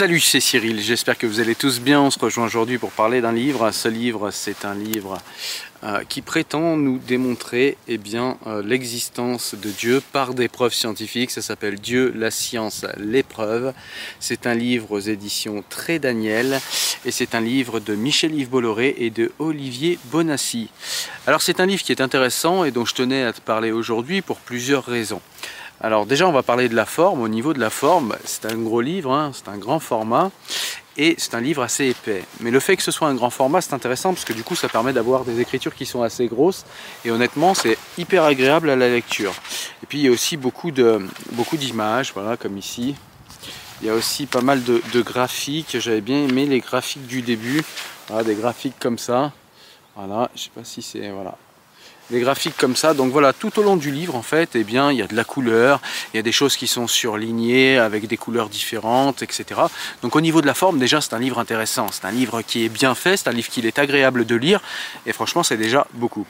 Salut, c'est Cyril, j'espère que vous allez tous bien. On se rejoint aujourd'hui pour parler d'un livre. Ce livre, c'est un livre euh, qui prétend nous démontrer eh euh, l'existence de Dieu par des preuves scientifiques. Ça s'appelle Dieu, la science, l'épreuve. C'est un livre aux éditions Très Daniel et c'est un livre de Michel-Yves Bolloré et de Olivier Bonassi. Alors c'est un livre qui est intéressant et dont je tenais à te parler aujourd'hui pour plusieurs raisons. Alors déjà on va parler de la forme. Au niveau de la forme, c'est un gros livre, hein, c'est un grand format et c'est un livre assez épais. Mais le fait que ce soit un grand format, c'est intéressant parce que du coup ça permet d'avoir des écritures qui sont assez grosses et honnêtement c'est hyper agréable à la lecture. Et puis il y a aussi beaucoup d'images, voilà comme ici. Il y a aussi pas mal de, graphiques. J'avais bien aimé les graphiques du début. Voilà, des graphiques comme ça. Voilà, je sais pas si c'est voilà des graphiques comme ça. Donc voilà, tout au long du livre, en fait, eh bien, il y a de la couleur, il y a des choses qui sont surlignées avec des couleurs différentes, etc. Donc au niveau de la forme, déjà, c'est un livre intéressant. C'est un livre qui est bien fait, c'est un livre qui est agréable de lire, et franchement, c'est déjà beaucoup.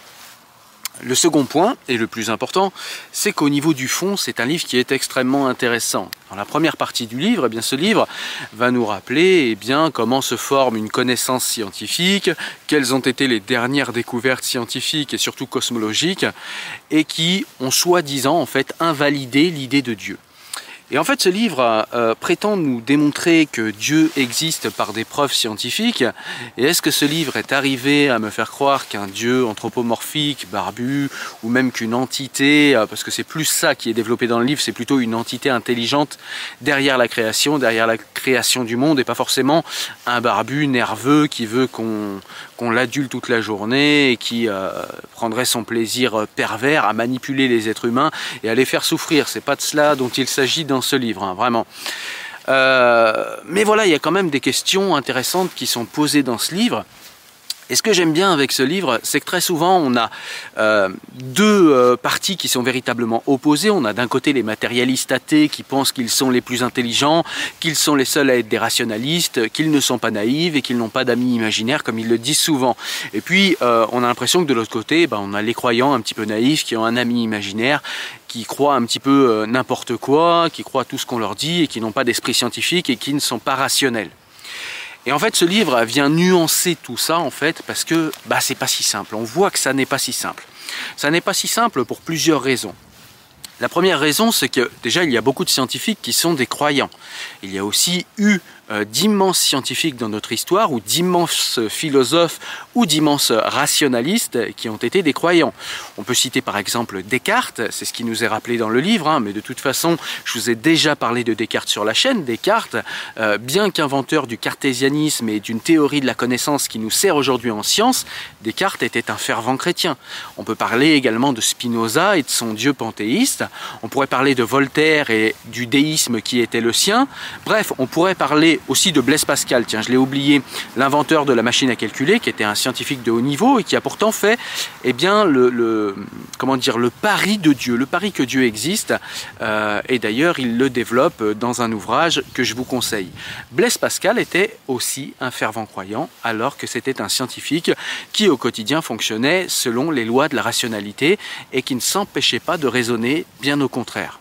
Le second point, et le plus important, c'est qu'au niveau du fond, c'est un livre qui est extrêmement intéressant. Dans la première partie du livre, eh bien, ce livre va nous rappeler eh comment se forme une connaissance scientifique, quelles ont été les dernières découvertes scientifiques et surtout cosmologiques, et qui ont soi-disant en fait invalidé l'idée de Dieu. Et en fait, ce livre euh, prétend nous démontrer que Dieu existe par des preuves scientifiques. Et est-ce que ce livre est arrivé à me faire croire qu'un Dieu anthropomorphique, barbu, ou même qu'une entité, euh, parce que c'est plus ça qui est développé dans le livre, c'est plutôt une entité intelligente derrière la création, derrière la création du monde, et pas forcément un barbu nerveux qui veut qu'on qu'on l'adule toute la journée et qui euh, prendrait son plaisir pervers à manipuler les êtres humains et à les faire souffrir. C'est pas de cela dont il s'agit dans ce livre, hein, vraiment. Euh, mais voilà, il y a quand même des questions intéressantes qui sont posées dans ce livre. Et ce que j'aime bien avec ce livre, c'est que très souvent, on a euh, deux euh, parties qui sont véritablement opposées. On a d'un côté les matérialistes athées qui pensent qu'ils sont les plus intelligents, qu'ils sont les seuls à être des rationalistes, qu'ils ne sont pas naïfs et qu'ils n'ont pas d'amis imaginaires, comme ils le disent souvent. Et puis, euh, on a l'impression que de l'autre côté, ben, on a les croyants un petit peu naïfs qui ont un ami imaginaire qui croient un petit peu n'importe quoi, qui croient tout ce qu'on leur dit et qui n'ont pas d'esprit scientifique et qui ne sont pas rationnels. Et en fait, ce livre vient nuancer tout ça, en fait, parce que bah, c'est pas si simple. On voit que ça n'est pas si simple. Ça n'est pas si simple pour plusieurs raisons. La première raison, c'est que déjà, il y a beaucoup de scientifiques qui sont des croyants. Il y a aussi eu euh, d'immenses scientifiques dans notre histoire, ou d'immenses philosophes, ou d'immenses rationalistes qui ont été des croyants. On peut citer par exemple Descartes, c'est ce qui nous est rappelé dans le livre, hein, mais de toute façon, je vous ai déjà parlé de Descartes sur la chaîne. Descartes, euh, bien qu'inventeur du cartésianisme et d'une théorie de la connaissance qui nous sert aujourd'hui en science, Descartes était un fervent chrétien. On peut parler également de Spinoza et de son dieu panthéiste. On pourrait parler de Voltaire et du déisme qui était le sien. Bref, on pourrait parler aussi de Blaise Pascal. Tiens, je l'ai oublié, l'inventeur de la machine à calculer, qui était un scientifique de haut niveau et qui a pourtant fait, eh bien, le, comment dire, le pari de Dieu, le pari que Dieu existe. Euh, et d'ailleurs, il le développe dans un ouvrage que je vous conseille. Blaise Pascal était aussi un fervent croyant, alors que c'était un scientifique qui, au quotidien, fonctionnait selon les lois de la rationalité et qui ne s'empêchait pas de raisonner, bien au contraire.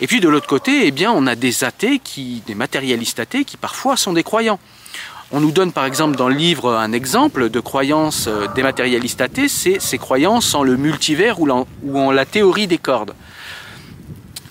Et puis de l'autre côté, eh on a des athées, qui, des matérialistes athées, qui parfois sont des croyants. On nous donne par exemple dans le livre un exemple de croyance euh, des matérialistes athées, c'est ces croyances en le multivers ou en la théorie des cordes.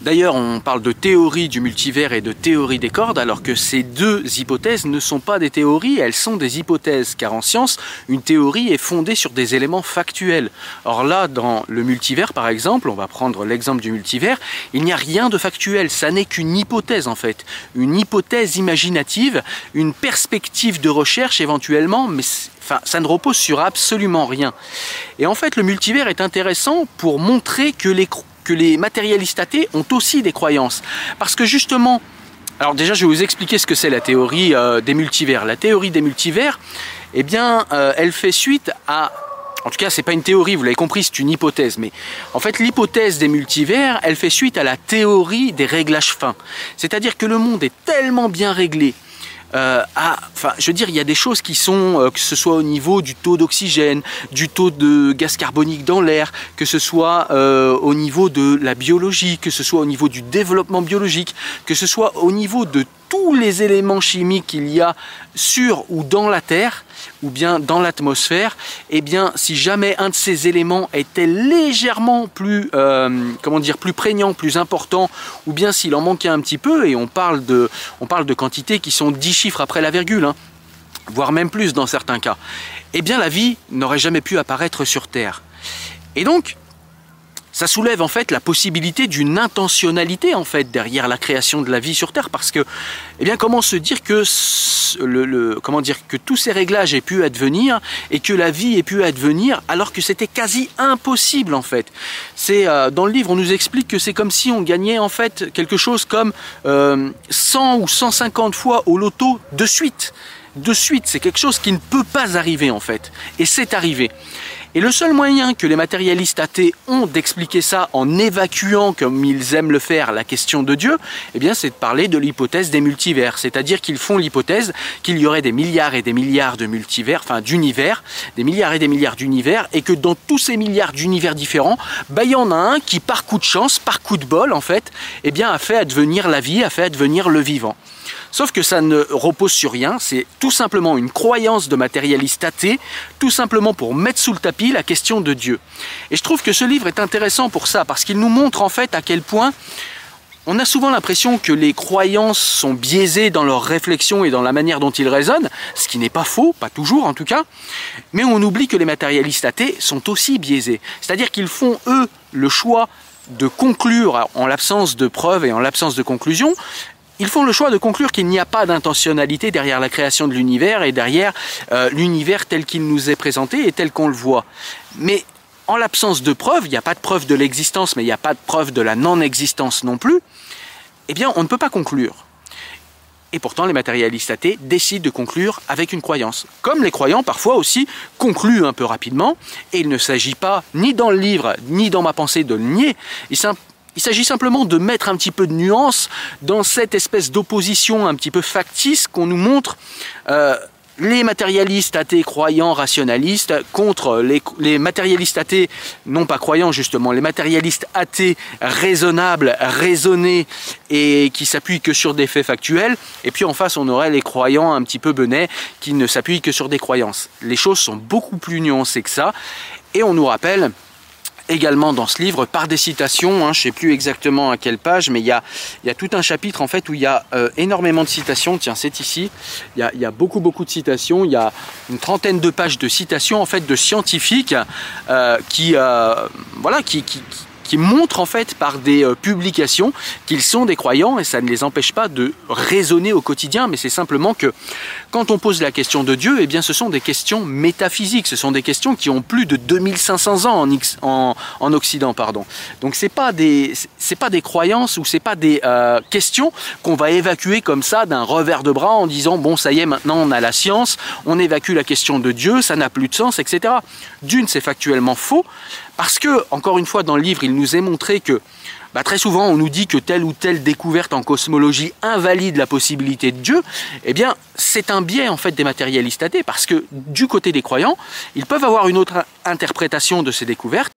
D'ailleurs, on parle de théorie du multivers et de théorie des cordes, alors que ces deux hypothèses ne sont pas des théories, elles sont des hypothèses, car en science, une théorie est fondée sur des éléments factuels. Or là, dans le multivers, par exemple, on va prendre l'exemple du multivers, il n'y a rien de factuel, ça n'est qu'une hypothèse en fait, une hypothèse imaginative, une perspective de recherche éventuellement, mais ça ne repose sur absolument rien. Et en fait, le multivers est intéressant pour montrer que les, que les matérialistes athées ont aussi des croyances. Parce que justement, alors déjà je vais vous expliquer ce que c'est la théorie euh, des multivers. La théorie des multivers, eh bien, euh, elle fait suite à en tout cas, c'est pas une théorie, vous l'avez compris, c'est une hypothèse. Mais en fait, l'hypothèse des multivers, elle fait suite à la théorie des réglages fins. C'est-à-dire que le monde est tellement bien réglé, euh, enfin, je veux dire, il y a des choses qui sont, euh, que ce soit au niveau du taux d'oxygène, du taux de gaz carbonique dans l'air, que ce soit euh, au niveau de la biologie, que ce soit au niveau du développement biologique, que ce soit au niveau de tous les éléments chimiques qu'il y a sur ou dans la Terre, ou bien dans l'atmosphère, eh bien, si jamais un de ces éléments était légèrement plus, euh, comment dire, plus prégnant, plus important, ou bien s'il en manquait un petit peu, et on parle de, quantités qui sont 10 chiffres après la virgule, hein, voire même plus dans certains cas, eh bien, la vie n'aurait jamais pu apparaître sur Terre. Et donc, ça soulève en fait la possibilité d'une intentionnalité en fait derrière la création de la vie sur Terre parce que eh comment se dire que tous ces réglages aient pu advenir et que la vie ait pu advenir alors que c'était quasi impossible en fait? C'est euh, dans le livre on nous explique que c'est comme si on gagnait en fait quelque chose comme 100 euh, ou 150 fois au loto de suite. De suite c'est quelque chose qui ne peut pas arriver en fait. Et c'est arrivé et le seul moyen que les matérialistes athées ont d'expliquer ça en évacuant, comme ils aiment le faire, la question de Dieu, eh bien, c'est de parler de l'hypothèse des multivers. C'est-à-dire qu'ils font l'hypothèse qu'il y aurait des milliards et des milliards de multivers, enfin d'univers, des milliards et des milliards d'univers, et que dans tous ces milliards d'univers différents, bah, il y en a un qui, par coup de chance, par coup de bol, en fait, eh bien, a fait advenir la vie, a fait advenir le vivant. Sauf que ça ne repose sur rien, c'est tout simplement une croyance de matérialiste athée, tout simplement pour mettre sous le tapis la question de Dieu. Et je trouve que ce livre est intéressant pour ça, parce qu'il nous montre en fait à quel point on a souvent l'impression que les croyances sont biaisées dans leur réflexion et dans la manière dont ils raisonnent, ce qui n'est pas faux, pas toujours en tout cas, mais on oublie que les matérialistes athées sont aussi biaisés. C'est-à-dire qu'ils font, eux, le choix de conclure en l'absence de preuves et en l'absence de conclusion, ils font le choix de conclure qu'il n'y a pas d'intentionnalité derrière la création de l'univers et derrière euh, l'univers tel qu'il nous est présenté et tel qu'on le voit. Mais en l'absence de preuves, il n'y a pas de preuve de l'existence, mais il n'y a pas de preuve de la non-existence non plus, eh bien on ne peut pas conclure. Et pourtant, les matérialistes athées décident de conclure avec une croyance. Comme les croyants, parfois aussi, concluent un peu rapidement. Et il ne s'agit pas, ni dans le livre, ni dans ma pensée, de le nier. S'agit simplement de mettre un petit peu de nuance dans cette espèce d'opposition un petit peu factice qu'on nous montre. Euh, les matérialistes athées croyants rationalistes contre les, matérialistes athées non pas croyants justement, les matérialistes athées raisonnables, raisonnés et qui s'appuient que sur des faits factuels. Et puis en face on aurait les croyants un petit peu benets qui ne s'appuient que sur des croyances. Les choses sont beaucoup plus nuancées que ça et on nous rappelle également dans ce livre par des citations, hein, je ne sais plus exactement à quelle page, mais il y a, tout un chapitre en fait où il y a euh, énormément de citations, tiens c'est ici, il y, a, beaucoup beaucoup de citations, il y a une trentaine de pages de citations en fait de scientifiques euh, qui, euh, voilà, qui, qui montrent en fait par des euh, publications qu'ils sont des croyants et ça ne les empêche pas de raisonner au quotidien, mais c'est simplement que quand on pose la question de Dieu, eh bien ce sont des questions métaphysiques, ce sont des questions qui ont plus de 2500 ans en, en, Occident, pardon. Donc c'est pas des pas des croyances ou c'est pas des euh, questions qu'on va évacuer comme ça d'un revers de bras en disant bon ça y est maintenant on a la science, on évacue la question de Dieu, ça n'a plus de sens, etc. D'une c'est factuellement faux parce que encore une fois dans le livre il nous est montré que bah, très souvent on nous dit que telle ou telle découverte en cosmologie invalide la possibilité de Dieu, eh bien c'est un biais en fait des matérialistes athées parce que du côté des croyants, ils peuvent avoir une autre interprétation de ces découvertes.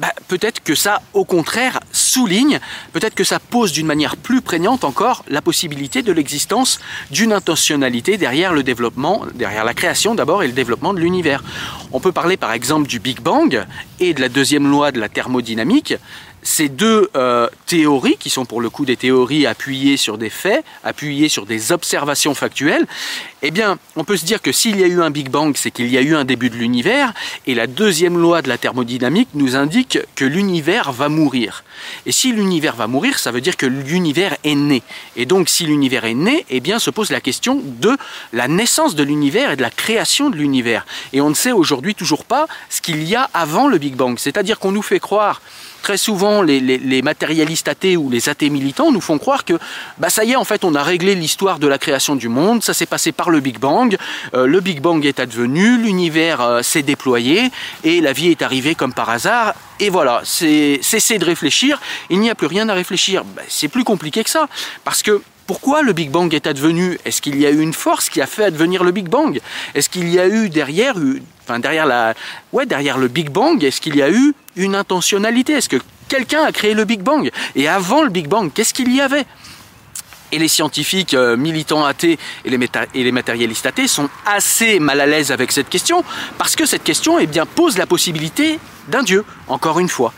bah, peut-être que ça, au contraire, souligne, peut-être que ça pose d'une manière plus prégnante encore la possibilité de l'existence d'une intentionnalité derrière le développement, derrière la création d'abord et le développement de l'univers. On peut parler par exemple du Big Bang et de la deuxième loi de la thermodynamique ces deux euh, théories, qui sont pour le coup des théories appuyées sur des faits, appuyées sur des observations factuelles, eh bien, on peut se dire que s'il y a eu un Big Bang, c'est qu'il y a eu un début de l'univers, et la deuxième loi de la thermodynamique nous indique que l'univers va mourir. Et si l'univers va mourir, ça veut dire que l'univers est né. Et donc, si l'univers est né, eh bien, se pose la question de la naissance de l'univers et de la création de l'univers. Et on ne sait aujourd'hui toujours pas ce qu'il y a avant le Big Bang. C'est-à-dire qu'on nous fait croire très souvent les, matérialistes athées ou les athées militants nous font croire que bah ça y est en fait on a réglé l'histoire de la création du monde, ça s'est passé par le Big Bang, euh, le Big Bang est advenu, l'univers euh, s'est déployé et la vie est arrivée comme par hasard et voilà, c'est cesser de réfléchir, il n'y a plus rien à réfléchir. Bah, c'est plus compliqué que ça parce que pourquoi le Big Bang est advenu? Est-ce qu'il y a eu une force qui a fait advenir le Big Bang? Est-ce qu'il y a eu derrière, le Big Bang, est-ce qu'il y a eu une intentionnalité? Est-ce que quelqu'un a créé le Big Bang? Et avant le Big Bang, qu'est-ce qu'il y avait? Et les scientifiques euh, militants athées et les, matérialistes athées sont assez mal à l'aise avec cette question, parce que cette question eh pose la possibilité d'un Dieu, encore une fois.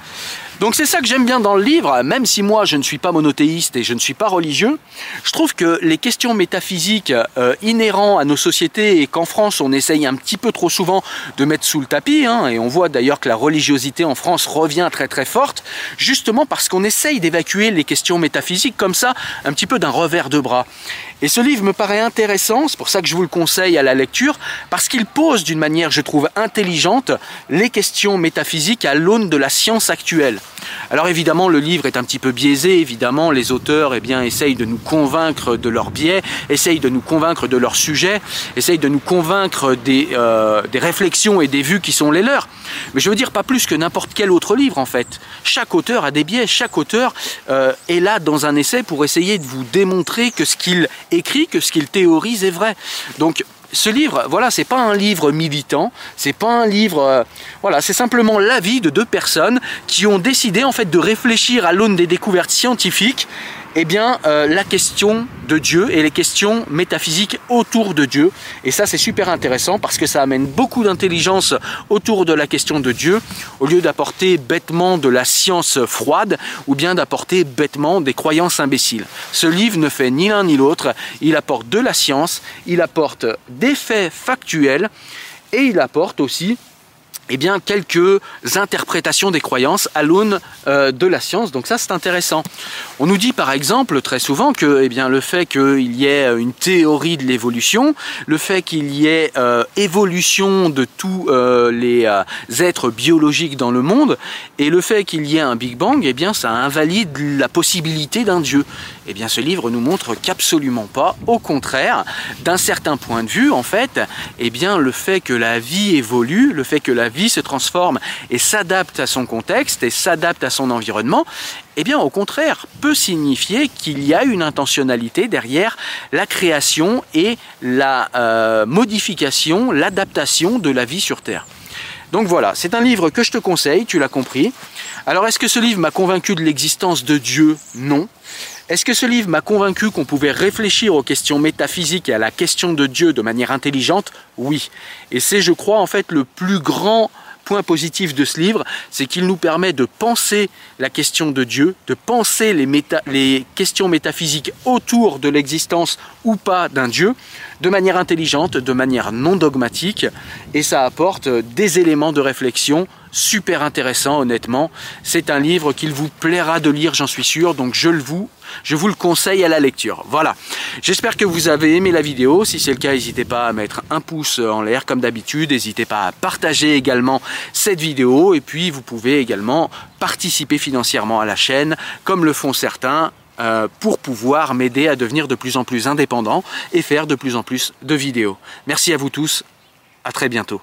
Donc c'est ça que j'aime bien dans le livre, même si moi je ne suis pas monothéiste et je ne suis pas religieux, je trouve que les questions métaphysiques euh, inhérentes à nos sociétés et qu'en France on essaye un petit peu trop souvent de mettre sous le tapis, hein, et on voit d'ailleurs que la religiosité en France revient très très forte, justement parce qu'on essaye d'évacuer les questions métaphysiques comme ça, un petit peu d'un revers de bras. Et ce livre me paraît intéressant, c'est pour ça que je vous le conseille à la lecture, parce qu'il pose d'une manière, je trouve, intelligente les questions métaphysiques à l'aune de la science actuelle. Alors évidemment, le livre est un petit peu biaisé. Évidemment, les auteurs eh bien, essayent de nous convaincre de leur biais, essayent de nous convaincre de leur sujet, essayent de nous convaincre des, euh, des réflexions et des vues qui sont les leurs. Mais je veux dire pas plus que n'importe quel autre livre en fait. Chaque auteur a des biais, chaque auteur euh, est là dans un essai pour essayer de vous démontrer que ce qu'il écrit, que ce qu'il théorise est vrai. Donc ce livre, voilà, c'est pas un livre militant, c'est pas un livre, euh, voilà, c'est simplement l'avis de deux personnes qui ont décidé en fait de réfléchir à l'aune des découvertes scientifiques eh bien, euh, la question de Dieu et les questions métaphysiques autour de Dieu. Et ça, c'est super intéressant parce que ça amène beaucoup d'intelligence autour de la question de Dieu, au lieu d'apporter bêtement de la science froide ou bien d'apporter bêtement des croyances imbéciles. Ce livre ne fait ni l'un ni l'autre. Il apporte de la science, il apporte des faits factuels et il apporte aussi eh bien, quelques interprétations des croyances à l'aune euh, de la science. Donc ça, c'est intéressant. On nous dit par exemple très souvent que eh bien, le fait qu'il y ait une théorie de l'évolution, le fait qu'il y ait euh, évolution de tous euh, les êtres biologiques dans le monde, et le fait qu'il y ait un Big Bang, eh bien, ça invalide la possibilité d'un Dieu. Eh bien, ce livre nous montre qu'absolument pas. Au contraire, d'un certain point de vue, en fait, eh bien, le fait que la vie évolue, le fait que la vie se transforme et s'adapte à son contexte et s'adapte à son environnement, eh bien, au contraire, peut signifier qu'il y a une intentionnalité derrière la création et la euh, modification, l'adaptation de la vie sur Terre. Donc voilà, c'est un livre que je te conseille, tu l'as compris. Alors est-ce que ce livre m'a convaincu de l'existence de Dieu? Non. Est-ce que ce livre m'a convaincu qu'on pouvait réfléchir aux questions métaphysiques et à la question de Dieu de manière intelligente Oui. Et c'est, je crois, en fait, le plus grand point positif de ce livre, c'est qu'il nous permet de penser la question de Dieu, de penser les, les questions métaphysiques autour de l'existence ou pas d'un Dieu, de manière intelligente, de manière non dogmatique, et ça apporte des éléments de réflexion super intéressants, honnêtement. C'est un livre qu'il vous plaira de lire, j'en suis sûr, donc je le vous je vous le conseille à la lecture. Voilà. J'espère que vous avez aimé la vidéo. Si c'est le cas, n'hésitez pas à mettre un pouce en l'air comme d'habitude. N'hésitez pas à partager également cette vidéo. Et puis, vous pouvez également participer financièrement à la chaîne, comme le font certains euh, pour pouvoir m'aider à devenir de plus en plus indépendant et faire de plus en plus de vidéos. Merci à vous tous, à très bientôt.